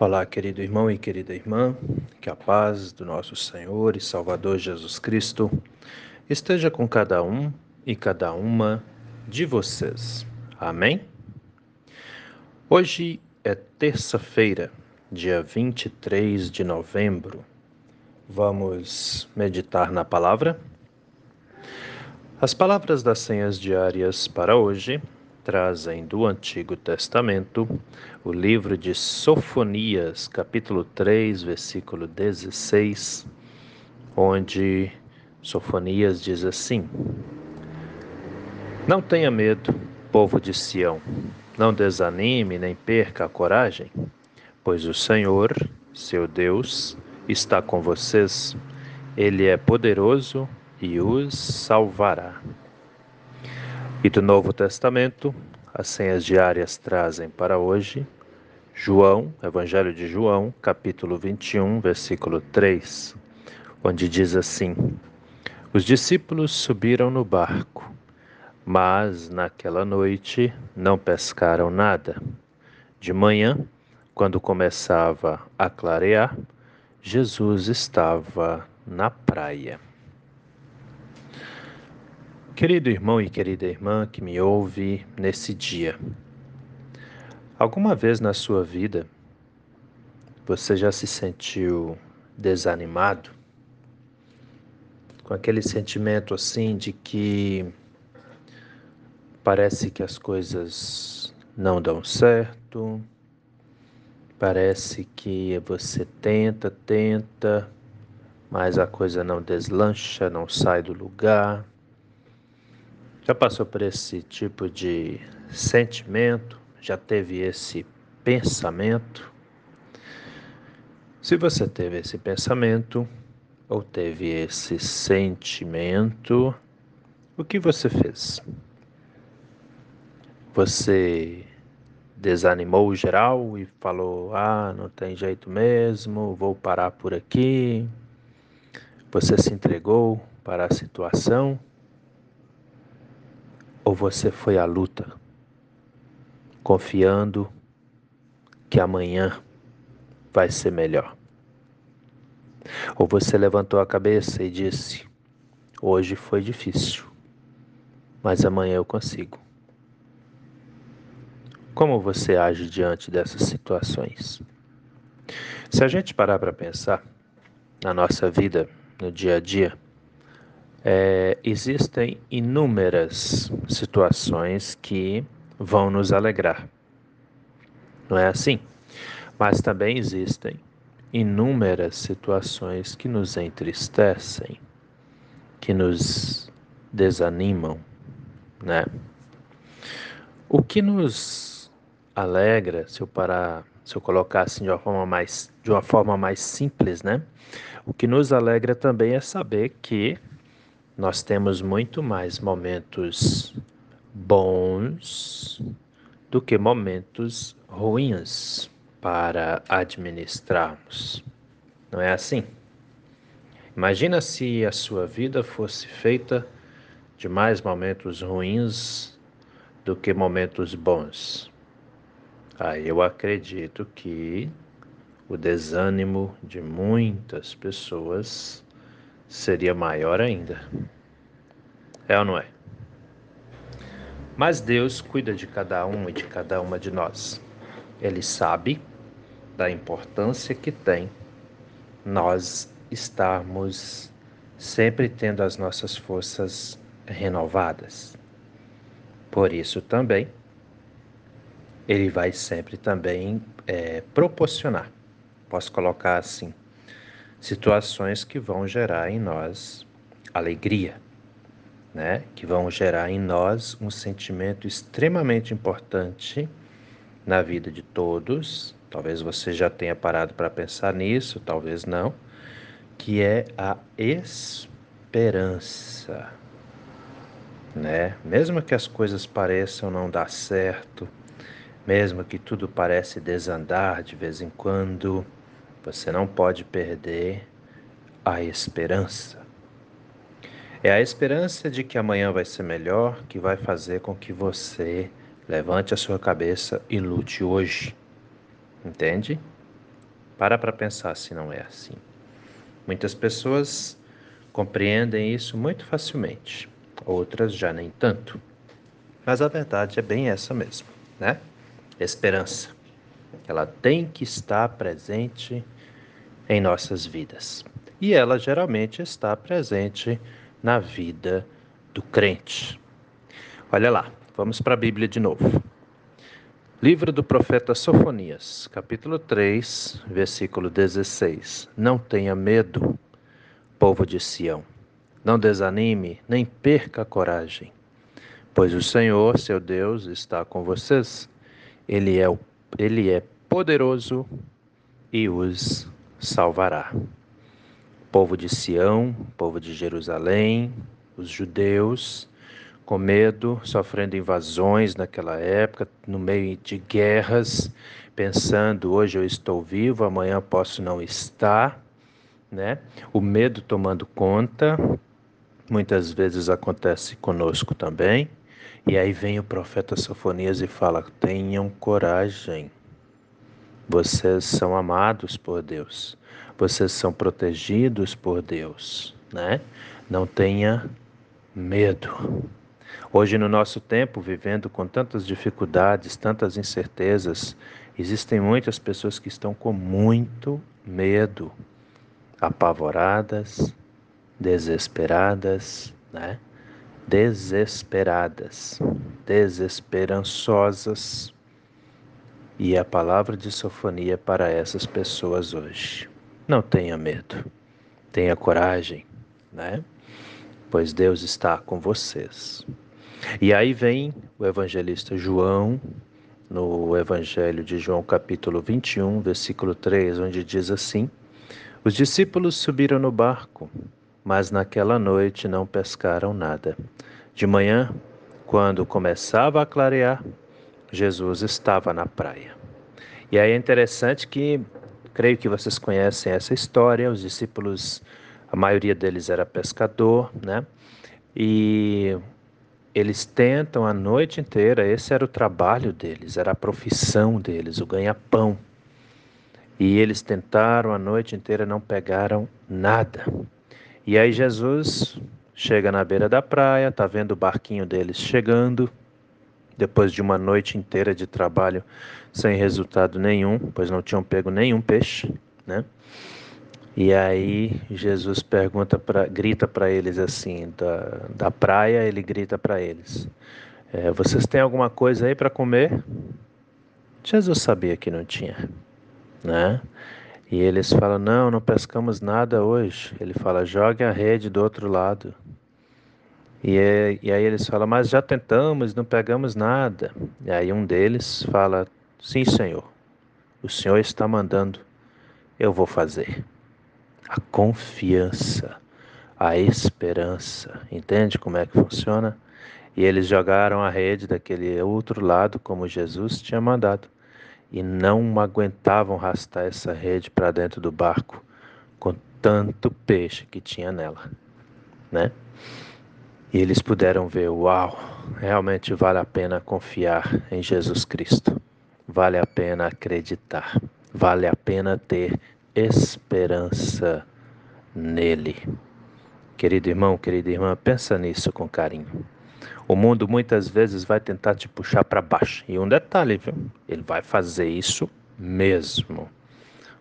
Olá, querido irmão e querida irmã, que a paz do nosso Senhor e Salvador Jesus Cristo esteja com cada um e cada uma de vocês. Amém? Hoje é terça-feira, dia 23 de novembro. Vamos meditar na palavra? As palavras das senhas diárias para hoje trazem do Antigo Testamento o livro de Sofonias, capítulo 3, versículo 16, onde Sofonias diz assim: Não tenha medo, povo de Sião, não desanime nem perca a coragem, pois o Senhor, seu Deus, está com vocês, ele é poderoso e os salvará. E do Novo Testamento, as senhas diárias trazem para hoje João, Evangelho de João, capítulo 21, versículo 3, onde diz assim: Os discípulos subiram no barco, mas naquela noite não pescaram nada. De manhã, quando começava a clarear, Jesus estava na praia. Querido irmão e querida irmã que me ouve nesse dia, alguma vez na sua vida você já se sentiu desanimado? Com aquele sentimento assim de que parece que as coisas não dão certo, parece que você tenta, tenta, mas a coisa não deslancha, não sai do lugar já passou por esse tipo de sentimento? Já teve esse pensamento? Se você teve esse pensamento ou teve esse sentimento, o que você fez? Você desanimou geral e falou: ah, não tem jeito mesmo, vou parar por aqui. Você se entregou para a situação ou você foi à luta, confiando que amanhã vai ser melhor? Ou você levantou a cabeça e disse: Hoje foi difícil, mas amanhã eu consigo. Como você age diante dessas situações? Se a gente parar para pensar na nossa vida, no dia a dia, é, existem inúmeras situações que vão nos alegrar. Não é assim? Mas também existem inúmeras situações que nos entristecem, que nos desanimam, né? O que nos alegra, se eu parar, se eu colocar assim de uma forma mais, de uma forma mais simples, né? O que nos alegra também é saber que nós temos muito mais momentos bons do que momentos ruins para administrarmos. Não é assim? Imagina se a sua vida fosse feita de mais momentos ruins do que momentos bons. Aí eu acredito que o desânimo de muitas pessoas seria maior ainda. É ou não é? Mas Deus cuida de cada um e de cada uma de nós. Ele sabe da importância que tem nós estarmos sempre tendo as nossas forças renovadas. Por isso também, Ele vai sempre também é, proporcionar, posso colocar assim, situações que vão gerar em nós alegria, né? Que vão gerar em nós um sentimento extremamente importante na vida de todos. Talvez você já tenha parado para pensar nisso, talvez não, que é a esperança. Né? Mesmo que as coisas pareçam não dar certo, mesmo que tudo parece desandar de vez em quando, você não pode perder a esperança. É a esperança de que amanhã vai ser melhor que vai fazer com que você levante a sua cabeça e lute hoje. Entende? Para para pensar se não é assim. Muitas pessoas compreendem isso muito facilmente, outras já nem tanto. Mas a verdade é bem essa mesmo, né? Esperança. Ela tem que estar presente em nossas vidas. E ela geralmente está presente na vida do crente. Olha lá, vamos para a Bíblia de novo. Livro do profeta Sofonias, capítulo 3, versículo 16. Não tenha medo, povo de Sião. Não desanime, nem perca a coragem, pois o Senhor, seu Deus, está com vocês. Ele é, ele é poderoso e os salvará. Povo de Sião, povo de Jerusalém, os judeus, com medo, sofrendo invasões naquela época, no meio de guerras, pensando hoje eu estou vivo, amanhã posso não estar, né? O medo tomando conta, muitas vezes acontece conosco também. E aí vem o profeta Sofonias e fala: tenham coragem. Vocês são amados por Deus. Vocês são protegidos por Deus, né? Não tenha medo. Hoje, no nosso tempo, vivendo com tantas dificuldades, tantas incertezas, existem muitas pessoas que estão com muito medo, apavoradas, desesperadas, né? Desesperadas, desesperançosas. E a palavra de sofonia para essas pessoas hoje. Não tenha medo, tenha coragem, né? Pois Deus está com vocês. E aí vem o evangelista João, no Evangelho de João, capítulo 21, versículo 3, onde diz assim: Os discípulos subiram no barco, mas naquela noite não pescaram nada. De manhã, quando começava a clarear, Jesus estava na praia. E aí é interessante que, creio que vocês conhecem essa história, os discípulos, a maioria deles era pescador, né? E eles tentam a noite inteira, esse era o trabalho deles, era a profissão deles, o ganha-pão. E eles tentaram a noite inteira, não pegaram nada. E aí Jesus chega na beira da praia, tá vendo o barquinho deles chegando, depois de uma noite inteira de trabalho sem resultado nenhum, pois não tinham pego nenhum peixe, né? E aí Jesus pergunta para, grita para eles assim, da, da praia, ele grita para eles: é, Vocês têm alguma coisa aí para comer? Jesus sabia que não tinha, né? E eles falam: Não, não pescamos nada hoje. Ele fala: Jogue a rede do outro lado. E, é, e aí eles falam: Mas já tentamos, não pegamos nada. E aí um deles fala: Sim, Senhor, o Senhor está mandando, eu vou fazer a confiança, a esperança. Entende como é que funciona? E eles jogaram a rede daquele outro lado, como Jesus tinha mandado, e não aguentavam arrastar essa rede para dentro do barco, com tanto peixe que tinha nela, né? E eles puderam ver, uau, realmente vale a pena confiar em Jesus Cristo. Vale a pena acreditar. Vale a pena ter esperança nele. Querido irmão, querida irmã, pensa nisso com carinho. O mundo muitas vezes vai tentar te puxar para baixo. E um detalhe, viu? Ele vai fazer isso mesmo.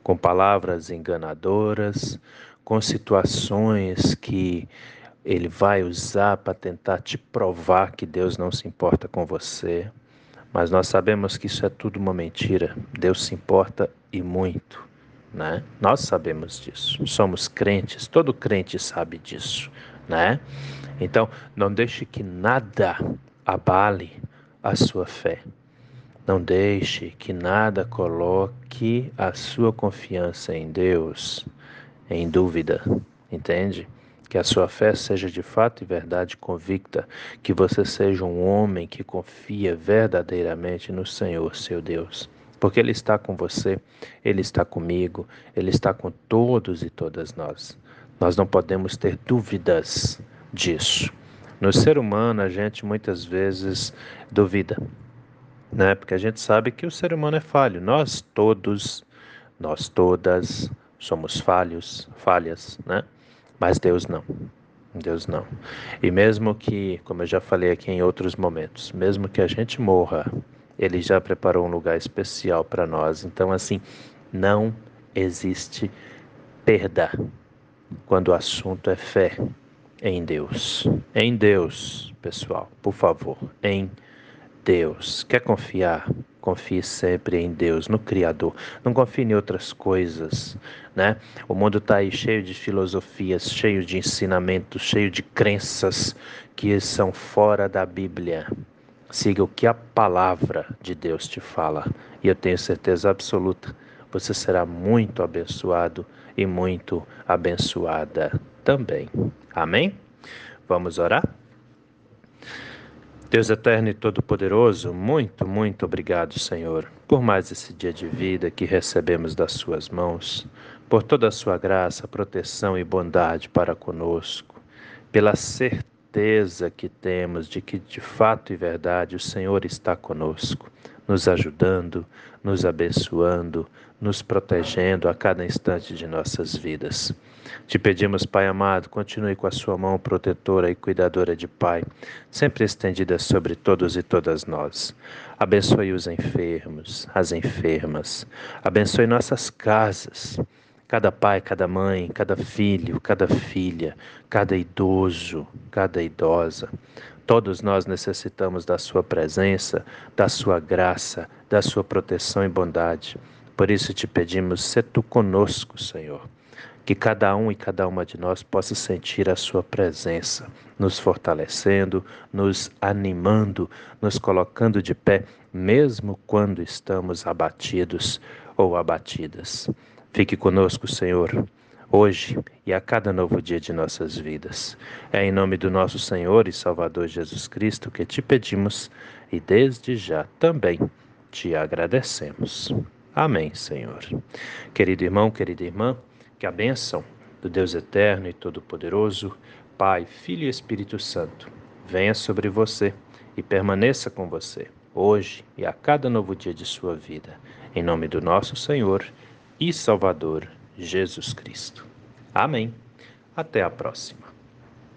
Com palavras enganadoras, com situações que ele vai usar para tentar te provar que Deus não se importa com você. Mas nós sabemos que isso é tudo uma mentira. Deus se importa e muito né? Nós sabemos disso. Somos crentes, todo crente sabe disso, né? Então, não deixe que nada abale a sua fé. Não deixe que nada coloque a sua confiança em Deus em dúvida, entende? Que a sua fé seja de fato e verdade convicta, que você seja um homem que confia verdadeiramente no Senhor, seu Deus porque Ele está com você, Ele está comigo, Ele está com todos e todas nós. Nós não podemos ter dúvidas disso. No ser humano, a gente muitas vezes duvida, né? Porque a gente sabe que o ser humano é falho. Nós todos nós todas somos falhos, falhas, né? Mas Deus não. Deus não. E mesmo que, como eu já falei aqui em outros momentos, mesmo que a gente morra, Ele já preparou um lugar especial para nós. Então, assim, não existe perda quando o assunto é fé em Deus. Em Deus, pessoal, por favor, em Deus. Quer confiar? Confie sempre em Deus, no Criador. Não confie em outras coisas, né? O mundo está aí cheio de filosofias, cheio de ensinamentos, cheio de crenças que são fora da Bíblia. Siga o que a palavra de Deus te fala. E eu tenho certeza absoluta, você será muito abençoado e muito abençoada também. Amém? Vamos orar? Deus eterno e todo-poderoso, muito, muito obrigado, Senhor, por mais esse dia de vida que recebemos das Suas mãos, por toda a Sua graça, proteção e bondade para conosco, pela certeza que temos de que, de fato e verdade, o Senhor está conosco, nos ajudando, nos abençoando, nos protegendo a cada instante de nossas vidas. Te pedimos, Pai amado, continue com a sua mão protetora e cuidadora de Pai, sempre estendida sobre todos e todas nós. Abençoe os enfermos, as enfermas. Abençoe nossas casas. Cada pai, cada mãe, cada filho, cada filha, cada idoso, cada idosa. Todos nós necessitamos da Sua presença, da Sua graça, da Sua proteção e bondade. Por isso te pedimos, se tu conosco, Senhor que cada um e cada uma de nós possa sentir a Sua presença, nos fortalecendo, nos animando, nos colocando de pé, mesmo quando estamos abatidos ou abatidas. Fique conosco, Senhor, hoje e a cada novo dia de nossas vidas. É em nome do nosso Senhor e Salvador Jesus Cristo que te pedimos e desde já também te agradecemos. Amém, Senhor. Querido irmão, querida irmã, que a bênção do Deus Eterno e Todo-Poderoso, Pai, Filho e Espírito Santo, venha sobre você e permaneça com você, hoje e a cada novo dia de sua vida, em nome do nosso Senhor e Salvador Jesus Cristo. Amém. Até a próxima.